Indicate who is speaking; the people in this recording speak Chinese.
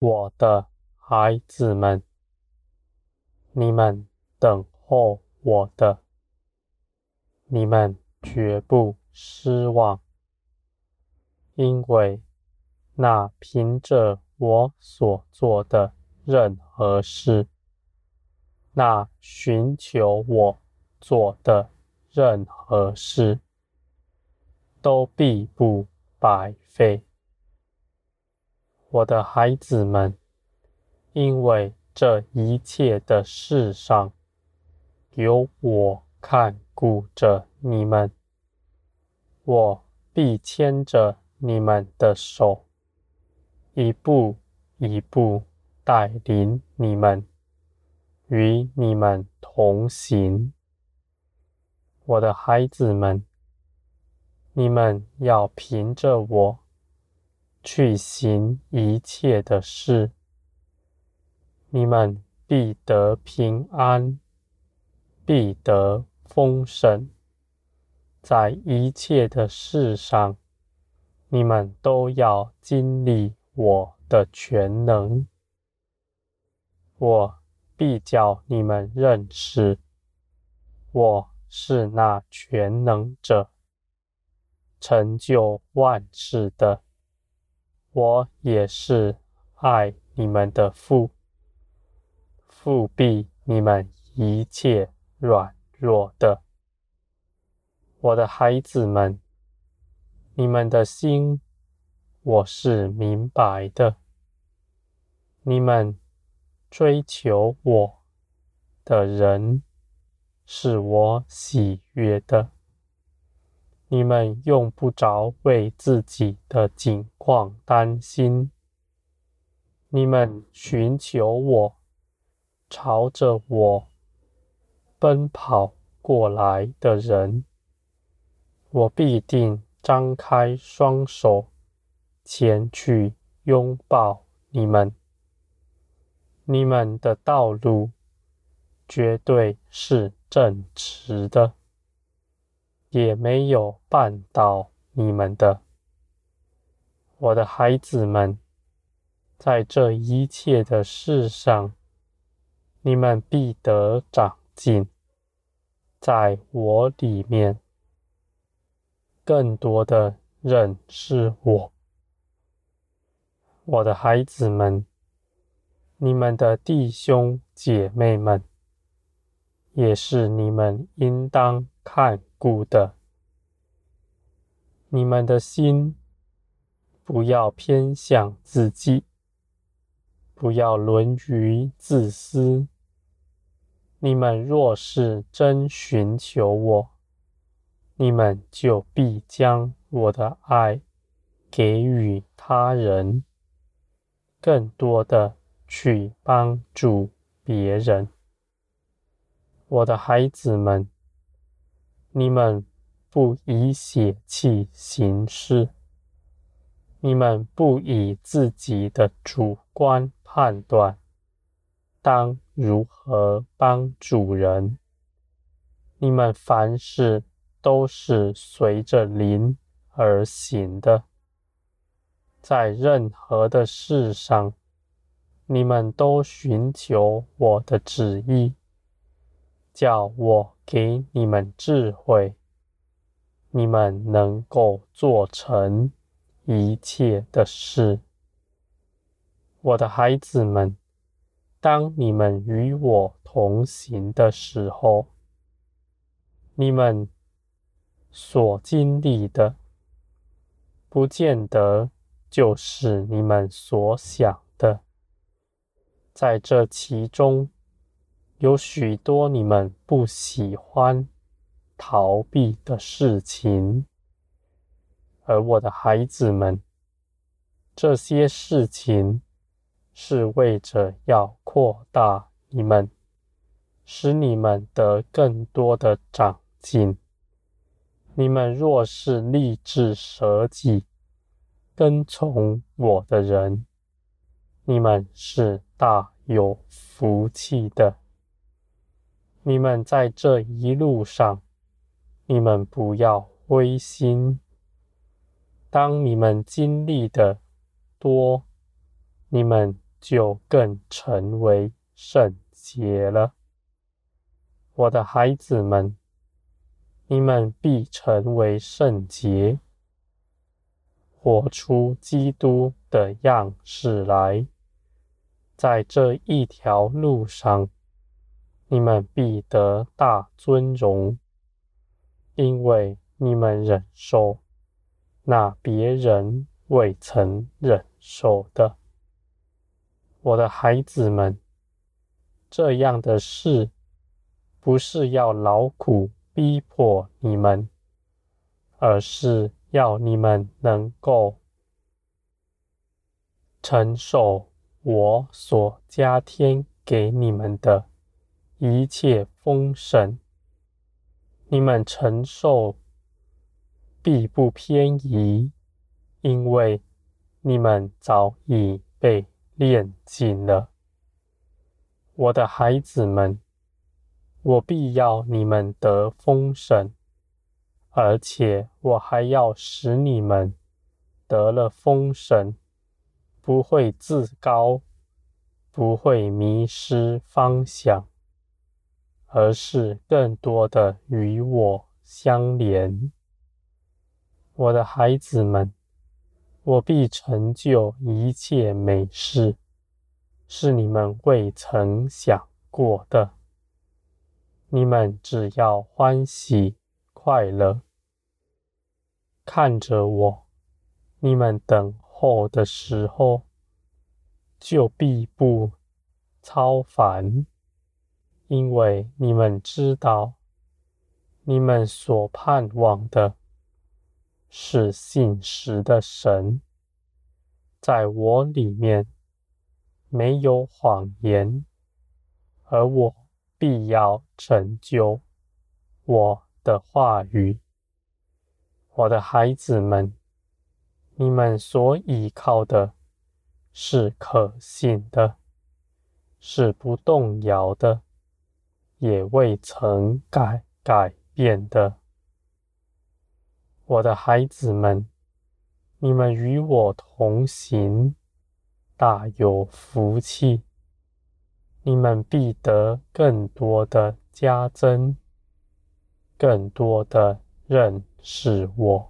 Speaker 1: 我的孩子们，你们等候我的，你们绝不失望，因为那凭着我所做的任何事，那寻求我做的任何事，都必不白费。我的孩子们，因为这一切的事上，有我看顾着你们，我必牵着你们的手，一步一步带领你们，与你们同行。我的孩子们，你们要凭着我去行一切的事，你们必得平安，必得丰盛，在一切的事上，你们都要经历我的全能。我必叫你们认识，我是那全能者，成就万事的。我也是爱你们的父，覆庇你们一切软弱的。我的孩子们，你们的心，我是明白的。你们。追求我的人，是我喜悦的。你们用不着为自己的景况担心。你们寻求我，朝着我奔跑过来的人，我必定张开双手，前去拥抱你们。你们的道路绝对是正直的，也没有绊倒你们的。我的孩子们，在这一切的事上，你们必得长进，在我里面更多的认识我。我的孩子们。你们的弟兄姐妹们，也是你们应当看顾的。你们的心不要偏向自己，不要沦于自私。你们若是真寻求我，你们就必将我的爱给予他人，更多的。去帮助别人，我的孩子们，你们不以血气行事，你们不以自己的主观判断，当如何帮主人，你们凡事都是随着灵而行的，在任何的事上。你们都寻求我的旨意，叫我给你们智慧，你们能够做成一切的事。我的孩子们，当你们与我同行的时候，你们所经历的，不见得就是你们所想的。在这其中，有许多你们不喜欢逃避的事情，而我的孩子们，这些事情是为着要扩大你们，使你们得更多的长进。你们若是立志舍己，跟从我的人，你们是大有福气的。你们在这一路上，你们不要灰心。当你们经历的多，你们就更成为圣洁了。我的孩子们，你们必成为圣洁，活出基督的样式来。在这一条路上，你们必得大尊荣，因为你们忍受那别人未曾忍受的。我的孩子们，这样的事不是要劳苦逼迫你们，而是要你们能够承受我所加添给你们的。一切丰盛，你们承受必不偏移，因为你们早已被炼尽了。我的孩子们，我必要你们得丰盛，而且我还要使你们得了丰盛，不会自高，不会迷失方向。而是更多的与我相连，我的孩子们，我必成就一切美事，是你们未曾想过的。你们只要欢喜快乐，看着我，你们等候的时候，就必不超凡。因为你们知道，你们所盼望的是信实的神，在我里面没有谎言，而我必要成就我的话语。我的孩子们，你们所依靠的是可信的，是不动摇的。也未曾改改变的，我的孩子们，你们与我同行，大有福气。你们必得更多的加增，更多的认识我。